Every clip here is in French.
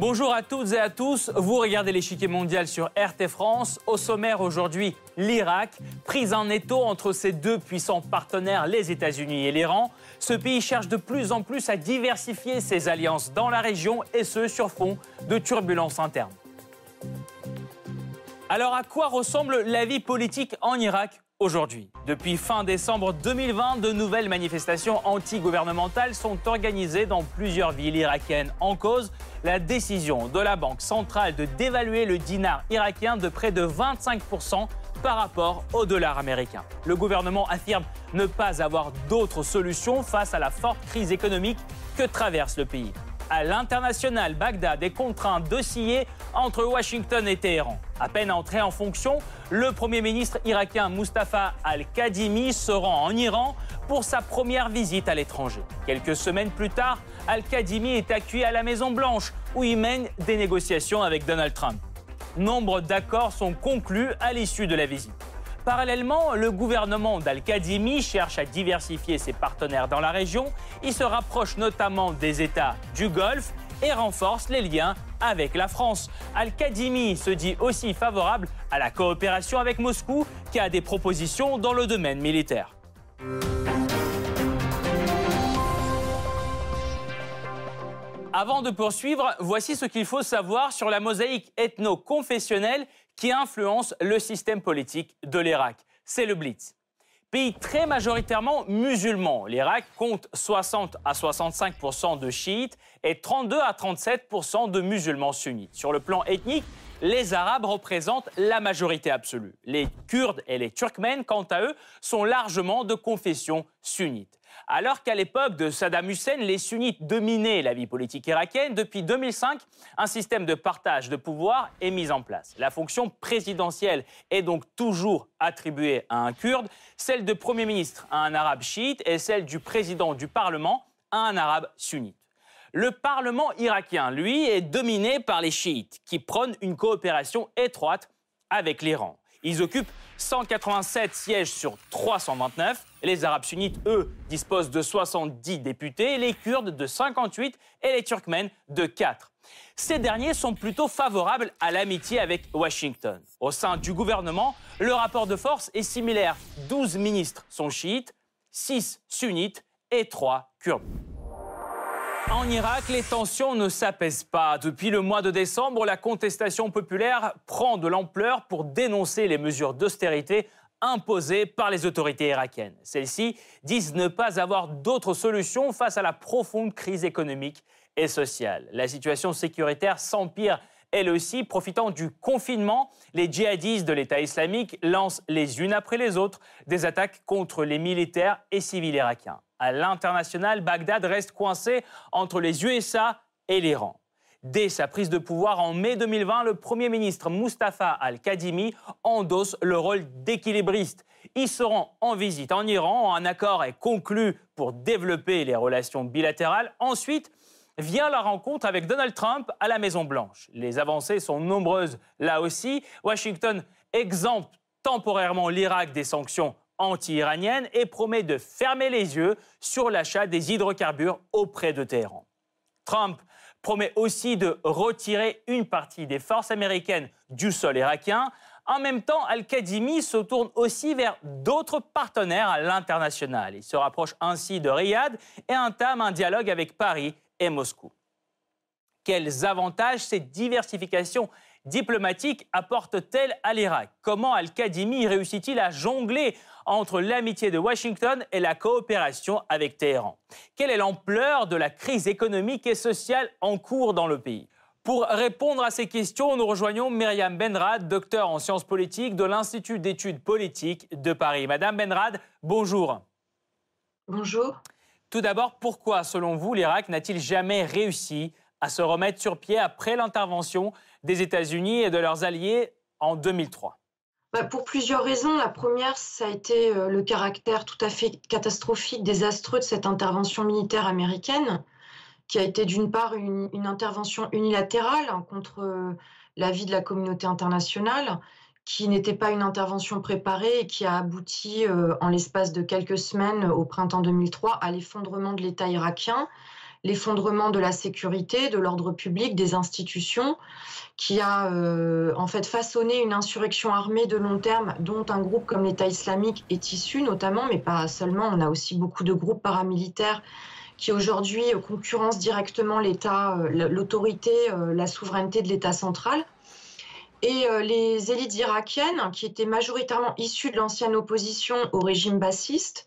Bonjour à toutes et à tous, vous regardez l'échiquier mondial sur RT France. Au sommaire aujourd'hui, l'Irak, prise en étau entre ses deux puissants partenaires, les États-Unis et l'Iran. Ce pays cherche de plus en plus à diversifier ses alliances dans la région et ce sur fond de turbulences internes. Alors à quoi ressemble la vie politique en Irak aujourd'hui? Depuis fin décembre 2020, de nouvelles manifestations anti-gouvernementales sont organisées dans plusieurs villes irakiennes. En cause, la décision de la Banque centrale de dévaluer le dinar irakien de près de 25% par rapport au dollar américain. Le gouvernement affirme ne pas avoir d'autre solution face à la forte crise économique que traverse le pays. À l'international, Bagdad est contraint d'osciller entre Washington et Téhéran. À peine entré en fonction, le Premier ministre irakien Mustafa al-Kadhimi se rend en Iran pour sa première visite à l'étranger. Quelques semaines plus tard, al-Kadhimi est accueilli à la Maison-Blanche où il mène des négociations avec Donald Trump. Nombre d'accords sont conclus à l'issue de la visite. Parallèlement, le gouvernement d'Al-Kadhimi cherche à diversifier ses partenaires dans la région. Il se rapproche notamment des États du Golfe et renforce les liens avec la France. Al-Kadhimi se dit aussi favorable à la coopération avec Moscou qui a des propositions dans le domaine militaire. Avant de poursuivre, voici ce qu'il faut savoir sur la mosaïque ethno-confessionnelle qui influence le système politique de l'Irak. C'est le Blitz. Pays très majoritairement musulman, l'Irak compte 60 à 65% de chiites et 32 à 37% de musulmans sunnites. Sur le plan ethnique, les Arabes représentent la majorité absolue. Les Kurdes et les Turkmènes, quant à eux, sont largement de confession sunnite. Alors qu'à l'époque de Saddam Hussein, les sunnites dominaient la vie politique irakienne, depuis 2005, un système de partage de pouvoir est mis en place. La fonction présidentielle est donc toujours attribuée à un kurde, celle de Premier ministre à un arabe chiite et celle du président du Parlement à un arabe sunnite. Le Parlement irakien, lui, est dominé par les chiites, qui prônent une coopération étroite avec l'Iran. Ils occupent 187 sièges sur 329. Les Arabes sunnites, eux, disposent de 70 députés, les Kurdes de 58 et les Turkmènes de 4. Ces derniers sont plutôt favorables à l'amitié avec Washington. Au sein du gouvernement, le rapport de force est similaire. 12 ministres sont chiites, 6 sunnites et 3 kurdes. En Irak, les tensions ne s'apaisent pas. Depuis le mois de décembre, la contestation populaire prend de l'ampleur pour dénoncer les mesures d'austérité imposées par les autorités irakiennes. Celles-ci disent ne pas avoir d'autre solution face à la profonde crise économique et sociale. La situation sécuritaire s'empire elle aussi, profitant du confinement, les djihadistes de l'État islamique lancent les unes après les autres des attaques contre les militaires et civils irakiens à l'international, Bagdad reste coincé entre les USA et l'Iran. Dès sa prise de pouvoir en mai 2020, le Premier ministre Mustafa al-Kadhimi endosse le rôle d'équilibriste. Il se rend en visite en Iran, un accord est conclu pour développer les relations bilatérales. Ensuite, vient la rencontre avec Donald Trump à la Maison-Blanche. Les avancées sont nombreuses là aussi. Washington exempte temporairement l'Irak des sanctions anti-iranienne et promet de fermer les yeux sur l'achat des hydrocarbures auprès de Téhéran. Trump promet aussi de retirer une partie des forces américaines du sol irakien. En même temps, Al-Kadhimi se tourne aussi vers d'autres partenaires à l'international. Il se rapproche ainsi de Riyad et entame un dialogue avec Paris et Moscou. Quels avantages cette diversification diplomatique apporte-t-elle à l'Irak? Comment Al-Kadhimi réussit-il à jongler entre l'amitié de Washington et la coopération avec Téhéran? Quelle est l'ampleur de la crise économique et sociale en cours dans le pays? Pour répondre à ces questions, nous rejoignons Myriam Benrad, docteur en sciences politiques de l'Institut d'études politiques de Paris. Madame Benrad, bonjour. Bonjour. Tout d'abord, pourquoi, selon vous, l'Irak n'a-t-il jamais réussi à se remettre sur pied après l'intervention des États-Unis et de leurs alliés en 2003 bah, pour plusieurs raisons. La première, ça a été euh, le caractère tout à fait catastrophique, désastreux de cette intervention militaire américaine, qui a été d'une part une, intervention unilatérale hein, contre euh, l'avis de la communauté internationale, qui n'était pas une intervention préparée et qui a abouti euh, en l'espace de quelques semaines au printemps 2003 à l'effondrement de l'État irakien, l'effondrement de la sécurité, de l'ordre public, des institutions, qui a euh, en fait façonné une insurrection armée de long terme dont un groupe comme l'État islamique est issu notamment, mais pas seulement, on a aussi beaucoup de groupes paramilitaires qui aujourd'hui concurrencent directement l'État, euh, l'autorité, euh, la souveraineté de l'État central. Et les élites irakiennes, qui étaient majoritairement issues de l'ancienne opposition au régime bassiste,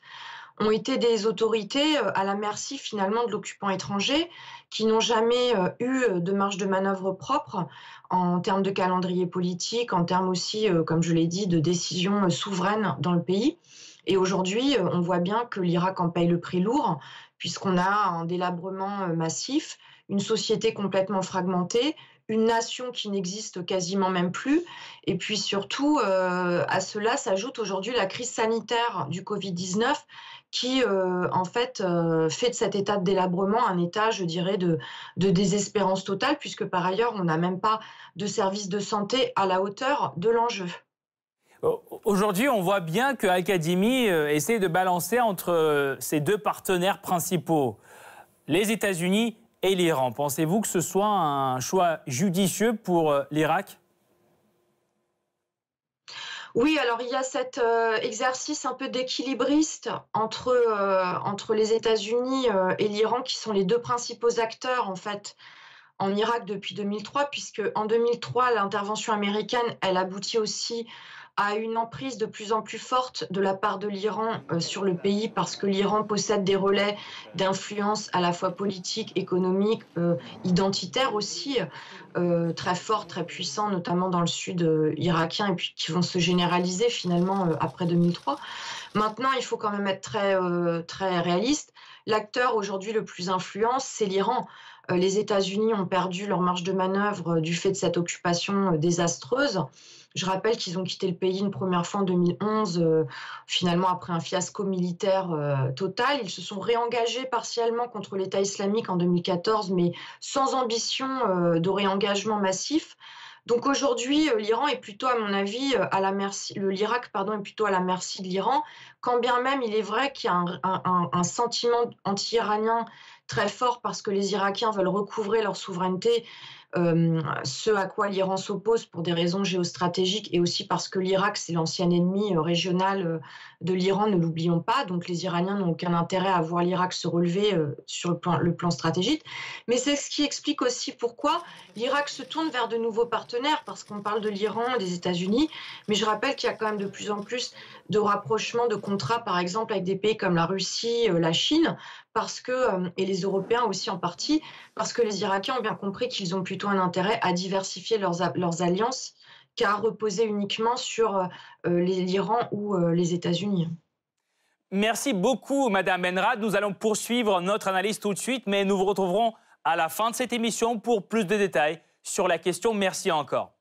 ont été des autorités euh, à la merci finalement de l'occupant étranger qui n'ont jamais euh, eu de marge de manœuvre propre en termes de calendrier politique, en termes aussi, euh, comme je l'ai dit, de décisions souveraines dans le pays. Et aujourd'hui, on voit bien que l'Irak en paye le prix lourd, puisqu'on a un délabrement massif, une société complètement fragmentée, une nation qui n'existe quasiment même plus. Et puis surtout, à cela s'ajoute aujourd'hui la crise sanitaire du Covid-19 qui, euh, en fait, euh, fait de cet état de délabrement un état, je dirais, de, désespérance totale, puisque par ailleurs, on n'a même pas de service de santé à la hauteur de l'enjeu. Aujourd'hui, on voit bien que euh, essaie de balancer entre ses deux partenaires principaux, les États-Unis et l'Iran. Pensez-vous que ce soit un choix judicieux pour l'Irak? Oui, alors il y a cet euh, exercice un peu d'équilibriste entre, euh, entre les États-Unis euh, et l'Iran, qui sont les deux principaux acteurs en fait en Irak depuis 2003, puisque en 2003 l'intervention américaine, elle aboutit aussi à une emprise de plus en plus forte de la part de l'Iran euh, sur le pays parce que l'Iran possède des relais d'influence à la fois politique, économique, euh, identitaire aussi, euh, très forts, très puissants, notamment dans le sud irakien, et puis qui vont se généraliser finalement après 2003. Maintenant, il faut quand même être très, très réaliste. L'acteur aujourd'hui le plus influent, c'est l'Iran. Les États-Unis ont perdu leur marge de manœuvre du fait de cette occupation désastreuse. Je rappelle qu'ils ont quitté le pays une première fois en 2011, euh, finalement après un fiasco militaire euh, total. Ils se sont réengagés partiellement contre l'État islamique en 2014, mais sans ambition euh, de réengagement massif. Donc aujourd'hui, l'Iran est plutôt, à mon avis, à la merci, l'Irak, pardon, est plutôt à la merci de l'Iran, quand bien même il est vrai qu'il y a un, un sentiment anti-iranien très fort parce que les Irakiens veulent recouvrer leur souveraineté euh, ce à quoi l'Iran s'oppose pour des raisons géostratégiques et aussi parce que l'Irak, c'est l'ancien ennemi euh, régional euh, de l'Iran, ne l'oublions pas. Donc les Iraniens n'ont aucun intérêt à voir l'Irak se relever sur le plan, le plan stratégique. Mais c'est ce qui explique aussi pourquoi l'Irak se tourne vers de nouveaux partenaires, parce qu'on parle de l'Iran, des États-Unis. Mais je rappelle qu'il y a quand même de plus en plus de rapprochements, de contrats, par exemple, avec des pays comme la Russie, la Chine, parce que, et les Européens aussi en partie, parce que les Irakiens ont bien compris qu'ils ont plutôt un intérêt à diversifier leurs, alliances qu'à reposer uniquement sur euh, l'Iran ou euh, les États-Unis. Merci beaucoup, Madame Benrad. Nous allons poursuivre notre analyse tout de suite, mais nous vous retrouverons à la fin de cette émission pour plus de détails sur la question. Merci encore.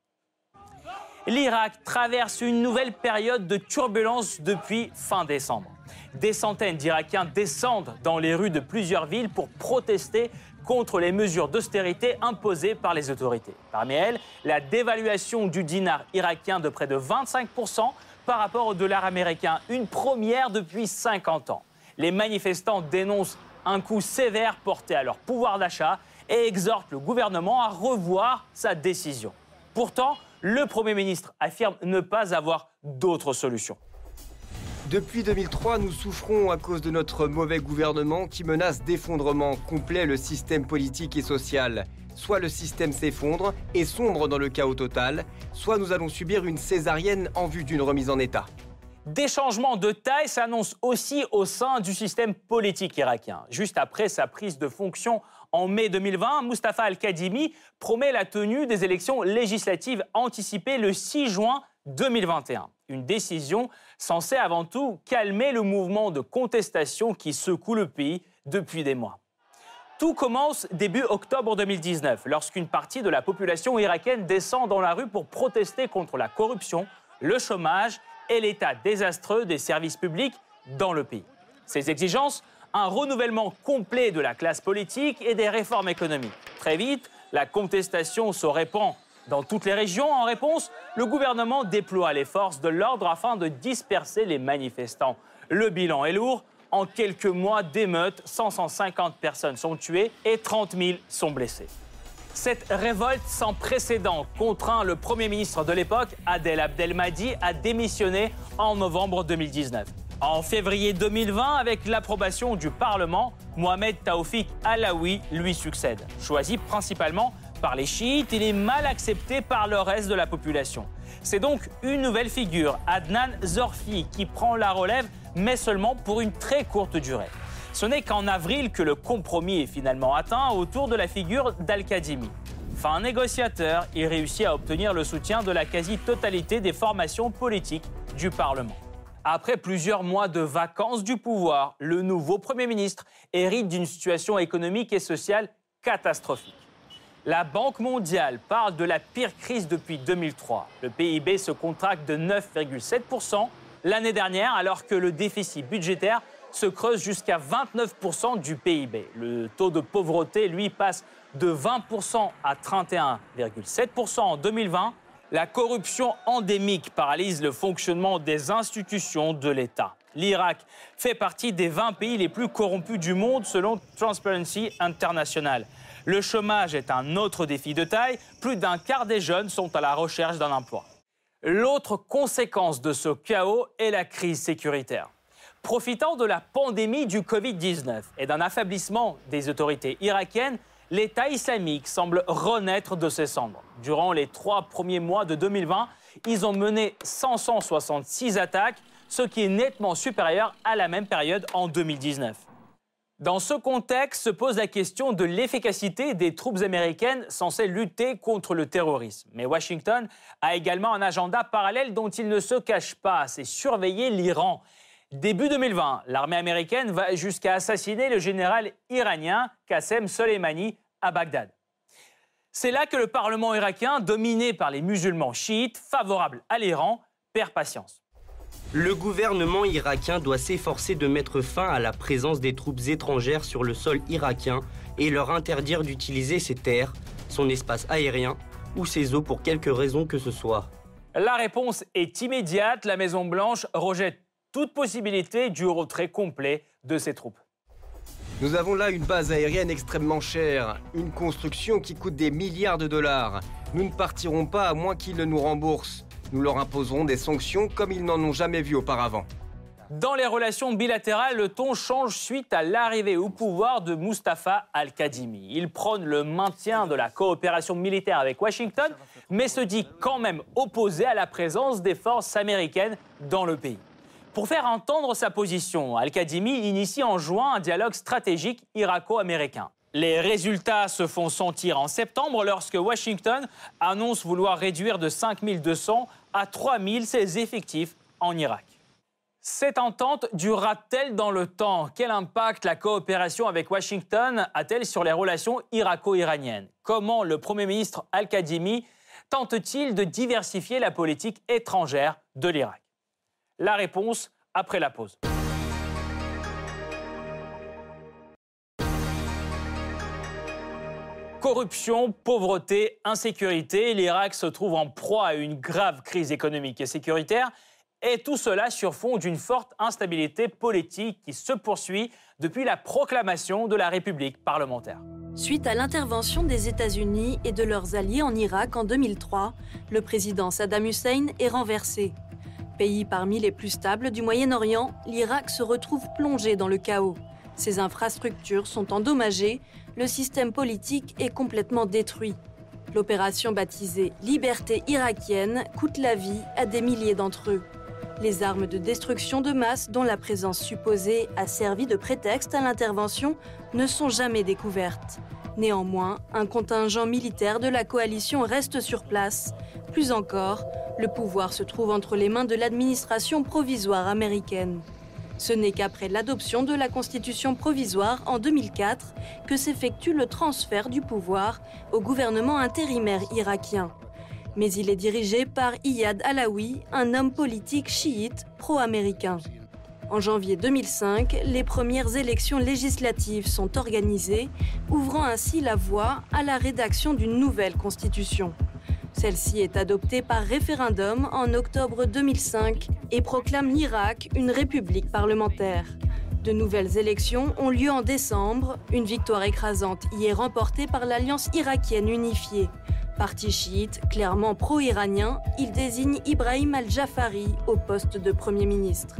L'Irak traverse une nouvelle période de turbulence depuis fin décembre. Des centaines d'Irakiens descendent dans les rues de plusieurs villes pour protester contre les mesures d'austérité imposées par les autorités. Parmi elles, la dévaluation du dinar irakien de près de 25% par rapport au dollar américain, une première depuis 50 ans. Les manifestants dénoncent un coup sévère porté à leur pouvoir d'achat et exhortent le gouvernement à revoir sa décision. Pourtant, le Premier ministre affirme ne pas avoir d'autre solution. Depuis 2003, nous souffrons à cause de notre mauvais gouvernement qui menace d'effondrement complet le système politique et social. Soit le système s'effondre et sombre dans le chaos total, soit nous allons subir une césarienne en vue d'une remise en état. Des changements de taille s'annoncent aussi au sein du système politique irakien. Juste après sa prise de fonction en mai 2020, Mustafa Al-Kadhimi promet la tenue des élections législatives anticipées le 6 juin 2021. Une décision censée avant tout calmer le mouvement de contestation qui secoue le pays depuis des mois. Tout commence début octobre 2019, lorsqu'une partie de la population irakienne descend dans la rue pour protester contre la corruption, le chômage et l'état désastreux des services publics dans le pays. Ces exigences un renouvellement complet de la classe politique et des réformes économiques. Très vite, la contestation se répand dans toutes les régions. En réponse, le gouvernement déploie les forces de l'ordre afin de disperser les manifestants. Le bilan est lourd. En quelques mois d'émeutes, 150 personnes sont tuées et 30 000 sont blessées. Cette révolte sans précédent contraint le Premier ministre de l'époque, Adel Abdelmadi, à démissionner en novembre 2019. En février 2020, avec l'approbation du Parlement, Mohamed Taoufik Alaoui lui succède. Choisi principalement par les chiites, il est mal accepté par le reste de la population. C'est donc une nouvelle figure, Adnan Zorfi, qui prend la relève, mais seulement pour une très courte durée. Ce n'est qu'en avril que le compromis est finalement atteint autour de la figure d'Al-Kadhimi. Fin négociateur, il réussit à obtenir le soutien de la quasi-totalité des formations politiques du Parlement. Après plusieurs mois de vacances du pouvoir, le nouveau Premier ministre hérite d'une situation économique et sociale catastrophique. La Banque mondiale parle de la pire crise depuis 2003. Le PIB se contracte de 9,7% l'année dernière alors que le déficit budgétaire se creuse jusqu'à 29% du PIB. Le taux de pauvreté, lui, passe de 20% à 31,7% en 2020 la corruption endémique paralyse le fonctionnement des institutions de l'État. L'Irak fait partie des 20 pays les plus corrompus du monde selon Transparency International. Le chômage est un autre défi de taille. Plus d'un quart des jeunes sont à la recherche d'un emploi. L'autre conséquence de ce chaos est la crise sécuritaire. Profitant de la pandémie du Covid-19 et d'un affaiblissement des autorités irakiennes, l'État islamique semble renaître de ses cendres. Durant les trois premiers mois de 2020, ils ont mené 566 attaques, ce qui est nettement supérieur à la même période en 2019. Dans ce contexte se pose la question de l'efficacité des troupes américaines censées lutter contre le terrorisme. Mais Washington a également un agenda parallèle dont il ne se cache pas, c'est surveiller l'Iran. Début 2020, l'armée américaine va jusqu'à assassiner le général iranien Qassem Soleimani à Bagdad. C'est là que le Parlement irakien, dominé par les musulmans chiites favorables à l'Iran, perd patience. Le gouvernement irakien doit s'efforcer de mettre fin à la présence des troupes étrangères sur le sol irakien et leur interdire d'utiliser ses terres, son espace aérien ou ses eaux pour quelque raison que ce soit. La réponse est immédiate. La Maison-Blanche rejette toute possibilité du retrait complet de ses troupes. Nous avons là une base aérienne extrêmement chère, une construction qui coûte des milliards de dollars. Nous ne partirons pas à moins qu'ils ne nous remboursent. Nous leur imposerons des sanctions comme ils n'en ont jamais vu auparavant. Dans les relations bilatérales, le ton change suite à l'arrivée au pouvoir de Mustafa al-Kadhimi. Il prône le maintien de la coopération militaire avec Washington, mais se dit quand même opposé à la présence des forces américaines dans le pays. Pour faire entendre sa position, Al-Kadhimi initie en juin un dialogue stratégique irako-américain. Les résultats se font sentir en septembre lorsque Washington annonce vouloir réduire de 5200 à 3000 ses effectifs en Irak. Cette entente durera-t-elle dans le temps? Quel impact la coopération avec Washington a-t-elle sur les relations irako-iraniennes? Comment le Premier ministre Al-Kadhimi tente-t-il de diversifier la politique étrangère de l'Irak? La réponse après la pause. Corruption, pauvreté, insécurité, l'Irak se trouve en proie à une grave crise économique et sécuritaire, et tout cela sur fond d'une forte instabilité politique qui se poursuit depuis la proclamation de la République parlementaire. Suite à l'intervention des États-Unis et de leurs alliés en Irak en 2003, le président Saddam Hussein est renversé. Pays parmi les plus stables du Moyen-Orient, l'Irak se retrouve plongé dans le chaos. Ses infrastructures sont endommagées, le système politique est complètement détruit. L'opération baptisée Liberté irakienne coûte la vie à des milliers d'entre eux. Les armes de destruction de masse dont la présence supposée a servi de prétexte à l'intervention ne sont jamais découvertes. Néanmoins, un contingent militaire de la coalition reste sur place. Plus encore, le pouvoir se trouve entre les mains de l'administration provisoire américaine. Ce n'est qu'après l'adoption de la Constitution provisoire en 2004 que s'effectue le transfert du pouvoir au gouvernement intérimaire irakien. Mais il est dirigé par Iyad Alaoui, un homme politique chiite pro-américain. En janvier 2005, les premières élections législatives sont organisées, ouvrant ainsi la voie à la rédaction d'une nouvelle constitution. Celle-ci est adoptée par référendum en octobre 2005 et proclame l'Irak une république parlementaire. De nouvelles élections ont lieu en décembre, une victoire écrasante y est remportée par l'Alliance irakienne unifiée. Parti chiite, clairement pro-iranien, il désigne Ibrahim al-Jafari au poste de Premier ministre.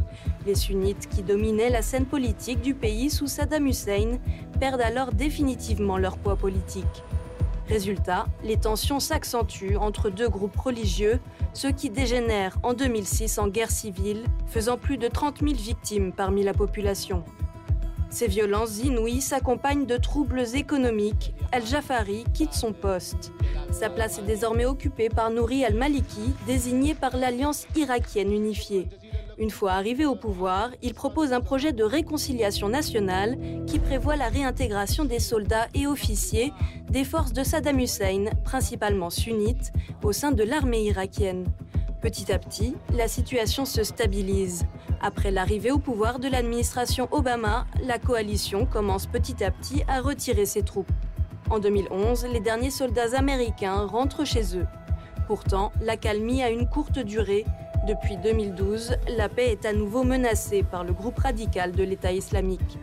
Les sunnites qui dominaient la scène politique du pays sous Saddam Hussein perdent alors définitivement leur poids politique. Résultat, les tensions s'accentuent entre deux groupes religieux, ce qui dégénère en 2006 en guerre civile, faisant plus de 30 000 victimes parmi la population. Ces violences inouïes s'accompagnent de troubles économiques. Al-Jafari quitte son poste. Sa place est désormais occupée par Nouri al-Maliki, désigné par l'Alliance irakienne unifiée. Une fois arrivé au pouvoir, il propose un projet de réconciliation nationale qui prévoit la réintégration des soldats et officiers des forces de Saddam Hussein, principalement sunnites, au sein de l'armée irakienne. Petit à petit, la situation se stabilise. Après l'arrivée au pouvoir de l'administration Obama, la coalition commence petit à petit à retirer ses troupes. En 2011, les derniers soldats américains rentrent chez eux. Pourtant, l'accalmie a une courte durée depuis 2012, la paix est à nouveau menacée par le groupe radical de l'État islamique.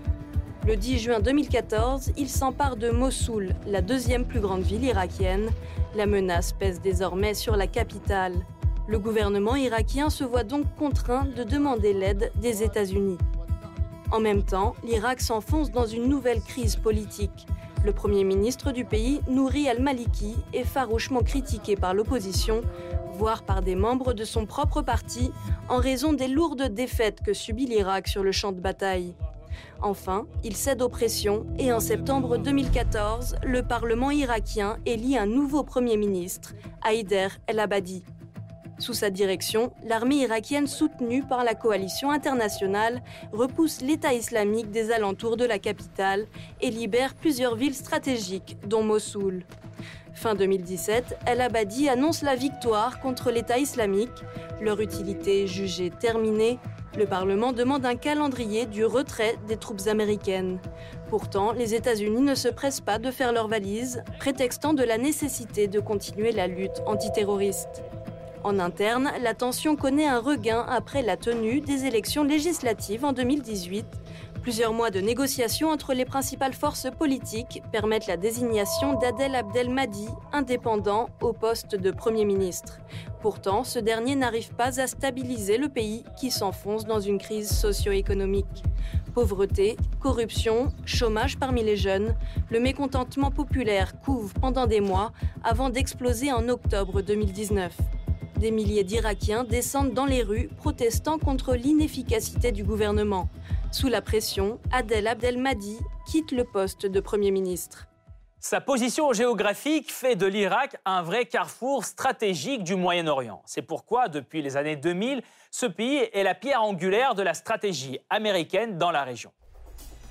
Le 10 juin 2014, il s'empare de Mossoul, la deuxième plus grande ville irakienne. La menace pèse désormais sur la capitale. Le gouvernement irakien se voit donc contraint de demander l'aide des États-Unis. En même temps, l'Irak s'enfonce dans une nouvelle crise politique. Le Premier ministre du pays, Nouri al-Maliki, est farouchement critiqué par l'opposition voire par des membres de son propre parti, en raison des lourdes défaites que subit l'Irak sur le champ de bataille. Enfin, il cède aux pressions et en septembre 2014, le Parlement irakien élit un nouveau Premier ministre, Haïder El-Abadi. Sous sa direction, l'armée irakienne soutenue par la coalition internationale repousse l'État islamique des alentours de la capitale et libère plusieurs villes stratégiques, dont Mossoul. Fin 2017, El Abadi annonce la victoire contre l'État islamique. Leur utilité jugée terminée, le Parlement demande un calendrier du retrait des troupes américaines. Pourtant, les États-Unis ne se pressent pas de faire leurs valises, prétextant de la nécessité de continuer la lutte antiterroriste. En interne, la tension connaît un regain après la tenue des élections législatives en 2018 Plusieurs mois de négociations entre les principales forces politiques permettent la désignation d'Adel Abdelmadi, indépendant, au poste de Premier ministre. Pourtant, ce dernier n'arrive pas à stabiliser le pays qui s'enfonce dans une crise socio-économique. Pauvreté, corruption, chômage parmi les jeunes, le mécontentement populaire couve pendant des mois avant d'exploser en octobre 2019. Des milliers d'Irakiens descendent dans les rues protestant contre l'inefficacité du gouvernement. Sous la pression, Adel Abdelmadi quitte le poste de Premier ministre. Sa position géographique fait de l'Irak un vrai carrefour stratégique du Moyen-Orient. C'est pourquoi, depuis les années 2000, ce pays est la pierre angulaire de la stratégie américaine dans la région.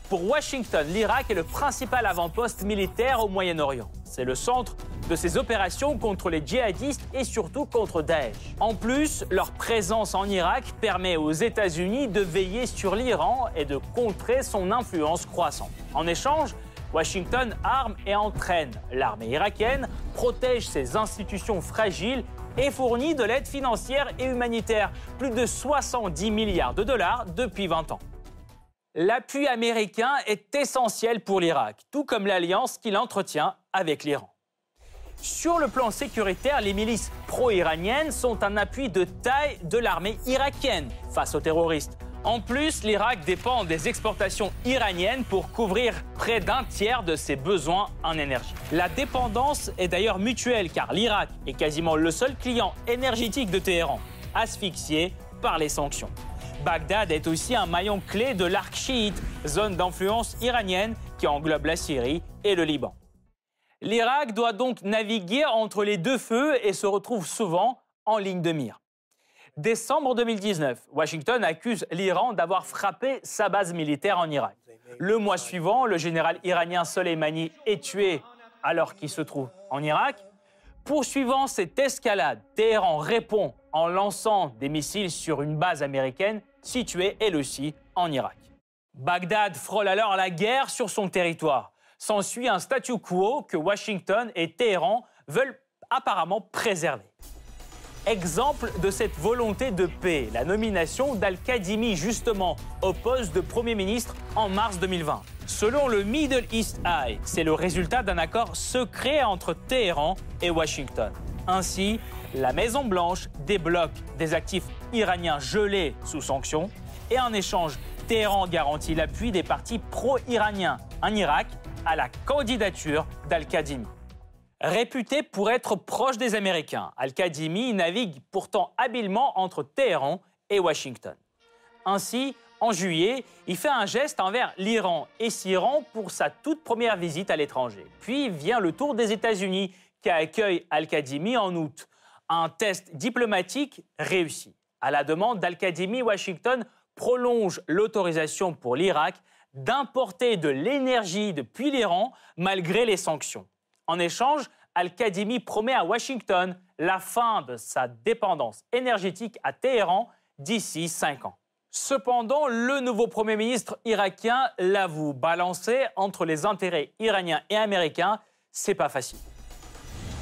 Pour Washington, l'Irak est le principal avant-poste militaire au Moyen-Orient. C'est le centre de ses opérations contre les djihadistes et surtout contre Daesh. En plus, leur présence en Irak permet aux États-Unis de veiller sur l'Iran et de contrer son influence croissante. En échange, Washington arme et entraîne l'armée irakienne, protège ses institutions fragiles et fournit de l'aide financière et humanitaire, plus de 70 milliards de dollars depuis 20 ans. L'appui américain est essentiel pour l'Irak, tout comme l'alliance qu'il entretient avec l'Iran. Sur le plan sécuritaire, les milices pro-iraniennes sont un appui de taille de l'armée irakienne face aux terroristes. En plus, l'Irak dépend des exportations iraniennes pour couvrir près d'un tiers de ses besoins en énergie. La dépendance est d'ailleurs mutuelle car l'Irak est quasiment le seul client énergétique de Téhéran, asphyxié par les sanctions. Bagdad est aussi un maillon clé de l'arc chiite, zone d'influence iranienne qui englobe la Syrie et le Liban. L'Irak doit donc naviguer entre les deux feux et se retrouve souvent en ligne de mire. Décembre 2019, Washington accuse l'Iran d'avoir frappé sa base militaire en Irak. Le mois suivant, le général iranien Soleimani est tué alors qu'il se trouve en Irak. Poursuivant cette escalade, Téhéran répond en lançant des missiles sur une base américaine située elle aussi en Irak. Bagdad frôle alors la guerre sur son territoire. S'ensuit un statu quo que Washington et Téhéran veulent apparemment préserver. Exemple de cette volonté de paix, la nomination d'Al-Kadhimi justement au poste de Premier ministre en mars 2020. Selon le Middle East Eye, c'est le résultat d'un accord secret entre Téhéran et Washington. Ainsi, la Maison-Blanche débloque des actifs iraniens gelés sous sanctions et en échange, Téhéran garantit l'appui des partis pro-iraniens en Irak à la candidature d'Al-Kadhimi. Réputé pour être proche des Américains, Al-Kadhimi navigue pourtant habilement entre Téhéran et Washington. Ainsi, en juillet, il fait un geste envers l'Iran et s'y pour sa toute première visite à l'étranger. Puis vient le tour des États-Unis qui accueille Al-Kadhimi en août. Un test diplomatique réussi. À la demande d'Al-Kadhimi, Washington prolonge l'autorisation pour l'Irak d'importer de l'énergie depuis l'Iran malgré les sanctions. En échange, Al-Kadhimi promet à Washington la fin de sa dépendance énergétique à Téhéran d'ici cinq ans. Cependant, le nouveau Premier ministre irakien l'avoue, balancer entre les intérêts iraniens et américains, c'est pas facile.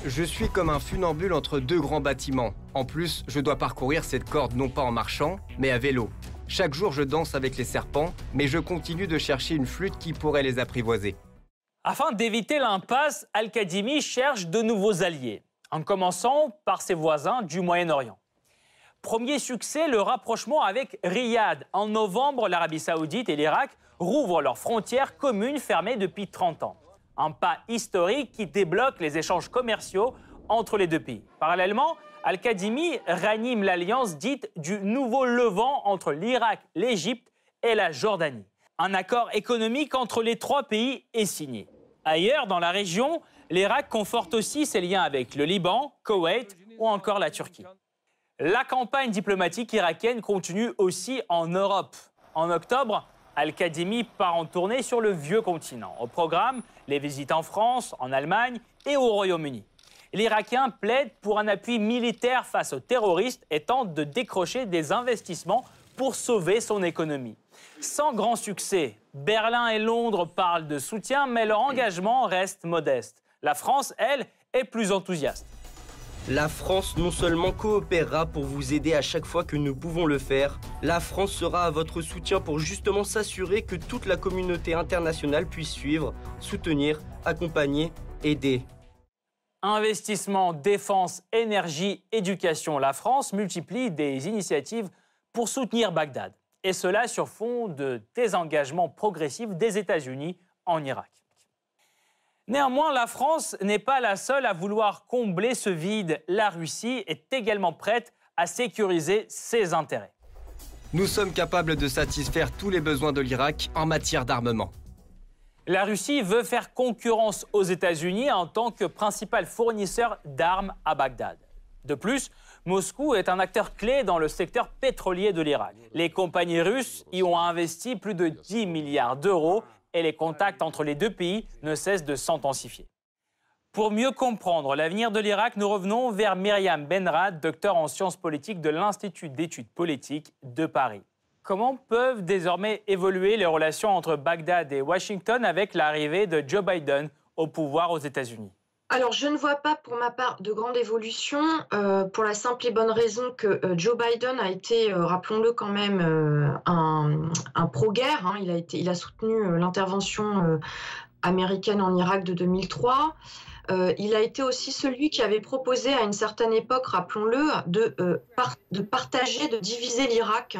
Je suis comme un funambule entre deux grands bâtiments. En plus, je dois parcourir cette corde non pas en marchant, mais à vélo. Chaque jour, je danse avec les serpents, mais je continue de chercher une flûte qui pourrait les apprivoiser. Afin d'éviter l'impasse, Al-Kadhimi cherche de nouveaux alliés, en commençant par ses voisins du Moyen-Orient. Premier succès, le rapprochement avec Riyad. En novembre, l'Arabie saoudite et l'Irak rouvrent leurs frontières communes fermées depuis 30 ans. Un pas historique qui débloque les échanges commerciaux entre les deux pays. Parallèlement, Al-Kadhimi ranime l'alliance dite du Nouveau Levant entre l'Irak, l'Égypte et la Jordanie. Un accord économique entre les trois pays est signé. Ailleurs, dans la région, l'Irak conforte aussi ses liens avec le Liban, Koweït ou encore la Turquie. La campagne diplomatique irakienne continue aussi en Europe. En octobre, Al-Kadhimi part en tournée sur le vieux continent. Au programme, les visites en France, en Allemagne et au Royaume-Uni. L'Irakien plaide pour un appui militaire face aux terroristes et tente de décrocher des investissements pour sauver son économie. Sans grand succès, Berlin et Londres parlent de soutien, mais leur engagement reste modeste. La France, elle, est plus enthousiaste. La France non seulement coopérera pour vous aider à chaque fois que nous pouvons le faire, la France sera à votre soutien pour justement s'assurer que toute la communauté internationale puisse suivre, soutenir, accompagner, aider. Investissement, défense, énergie, éducation. La France multiplie des initiatives pour soutenir Bagdad et cela sur fond de désengagement progressif des États-Unis en Irak. Néanmoins, la France n'est pas la seule à vouloir combler ce vide. La Russie est également prête à sécuriser ses intérêts. Nous sommes capables de satisfaire tous les besoins de l'Irak en matière d'armement. La Russie veut faire concurrence aux États-Unis en tant que principal fournisseur d'armes à Bagdad. De plus, Moscou est un acteur clé dans le secteur pétrolier de l'Irak. Les compagnies russes y ont investi plus de 10 milliards d'euros et les contacts entre les deux pays ne cessent de s'intensifier. Pour mieux comprendre l'avenir de l'Irak, nous revenons vers Myriam Benrad, docteur en sciences politiques de l'Institut d'études politiques de Paris. Comment peuvent désormais évoluer les relations entre Bagdad et Washington avec l'arrivée de Joe Biden au pouvoir aux États-Unis? Alors, je ne vois pas pour ma part de grande évolution, euh, pour la simple et bonne raison que euh, Joe Biden a été, euh, rappelons-le quand même, un, pro-guerre. Hein. Il, a soutenu l'intervention américaine en Irak de 2003. il a été aussi celui qui avait proposé à une certaine époque, rappelons-le, de partager, de diviser l'Irak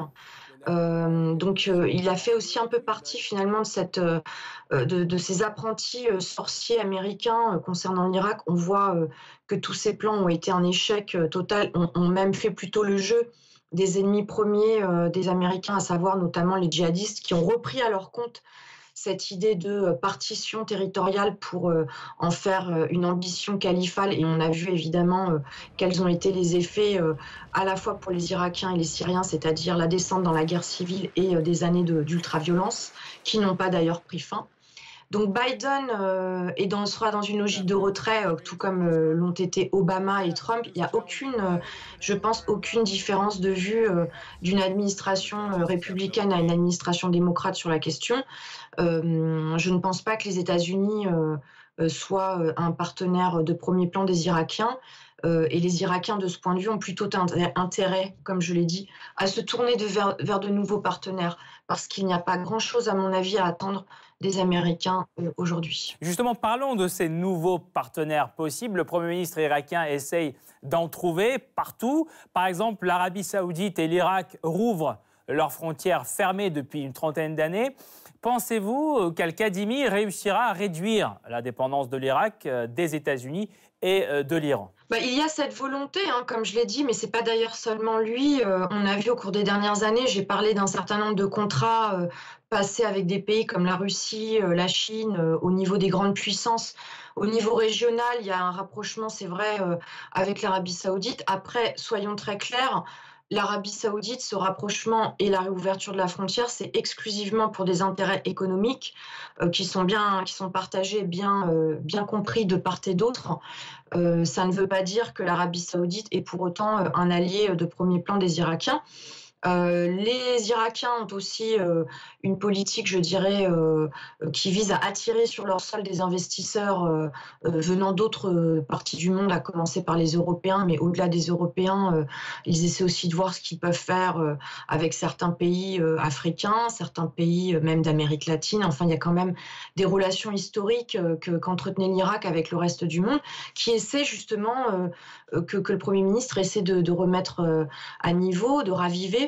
euh, donc, euh, il a fait aussi un peu partie finalement de, cette, euh, de, ces apprentis sorciers américains concernant l'Irak. On voit que tous ces plans ont été un échec total, ont, ont même fait plutôt le jeu des ennemis premiers des Américains, à savoir notamment les djihadistes, qui ont repris à leur compte cette idée de euh, partition territoriale pour euh, en faire euh, une ambition califale. Et on a vu évidemment quels ont été les effets à la fois pour les Irakiens et les Syriens, c'est-à-dire la descente dans la guerre civile et des années d'ultra-violence, qui n'ont pas d'ailleurs pris fin. Donc Biden dans, sera dans une logique de retrait, tout comme l'ont été Obama et Trump. Il n'y a aucune, je pense, aucune différence de vue d'une administration républicaine à une administration démocrate sur la question. je ne pense pas que les États-Unis soient un partenaire de premier plan des Irakiens. Euh, et les Irakiens, de ce point de vue, ont plutôt intérêt, comme je l'ai dit, à se tourner vers, de nouveaux partenaires, parce qu'il n'y a pas grand-chose, à mon avis, à attendre des Américains euh, aujourd'hui. Justement, parlons de ces nouveaux partenaires possibles. Le Premier ministre irakien essaye d'en trouver partout. Par exemple, l'Arabie saoudite et l'Irak rouvrent leurs frontières fermées depuis une trentaine d'années. Pensez-vous qu'Al-Kadhimi réussira à réduire la dépendance de l'Irak euh, des États-Unis et de l'Iran bah, il y a cette volonté, hein, comme je l'ai dit, mais c'est pas d'ailleurs seulement lui. Euh, on a vu au cours des dernières années, j'ai parlé d'un certain nombre de contrats euh, passés avec des pays comme la Russie, euh, la Chine, au niveau des grandes puissances. Au niveau régional, il y a un rapprochement, c'est vrai, avec l'Arabie saoudite. Après, soyons très clairs, l'Arabie saoudite, ce rapprochement et la réouverture de la frontière, c'est exclusivement pour des intérêts économiques euh, qui sont bien, partagés, bien, euh, bien compris de part et d'autre. Euh, ça ne veut pas dire que l'Arabie saoudite est pour autant un allié de premier plan des Irakiens. Euh, les Irakiens ont aussi euh, une politique, je dirais, euh, qui vise à attirer sur leur sol des investisseurs venant d'autres parties du monde, à commencer par les Européens, mais au-delà des Européens, ils essaient aussi de voir ce qu'ils peuvent faire avec certains pays africains, certains pays même d'Amérique latine. Enfin, il y a quand même des relations historiques qu'entretenait l'Irak avec le reste du monde, qui essaient justement que, le Premier ministre essaie de remettre à niveau, de raviver.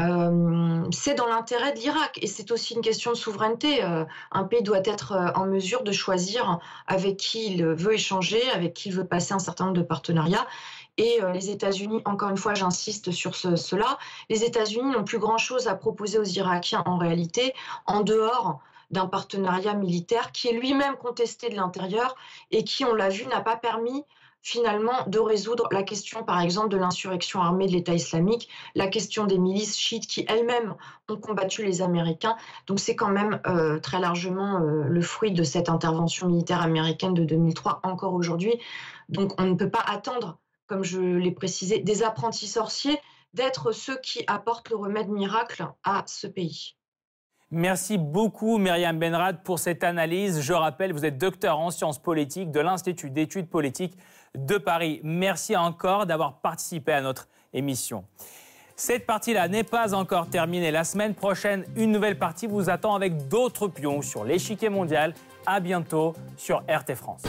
Euh, c'est dans l'intérêt de l'Irak et c'est aussi une question de souveraineté. Euh, un pays doit être euh, en mesure de choisir avec qui il veut échanger, avec qui il veut passer un certain nombre de partenariats. Et les États-Unis, encore une fois, j'insiste sur cela, les États-Unis n'ont plus grand-chose à proposer aux Irakiens en réalité, en dehors d'un partenariat militaire qui est lui-même contesté de l'intérieur et qui, on l'a vu, n'a pas permis finalement de résoudre la question, par exemple, de l'insurrection armée de l'État islamique, la question des milices chiites qui elles-mêmes ont combattu les Américains. Donc c'est quand même euh, très largement euh, le fruit de cette intervention militaire américaine de 2003 encore aujourd'hui. Donc on ne peut pas attendre, comme je l'ai précisé, des apprentis sorciers d'être ceux qui apportent le remède miracle à ce pays. Merci beaucoup, Myriam Benrad, pour cette analyse. Je rappelle, vous êtes docteur en sciences politiques de l'Institut d'études politiques de Paris. Merci encore d'avoir participé à notre émission. Cette partie-là n'est pas encore terminée. La semaine prochaine, une nouvelle partie vous attend avec d'autres pions sur l'échiquier mondial. À bientôt sur RT France.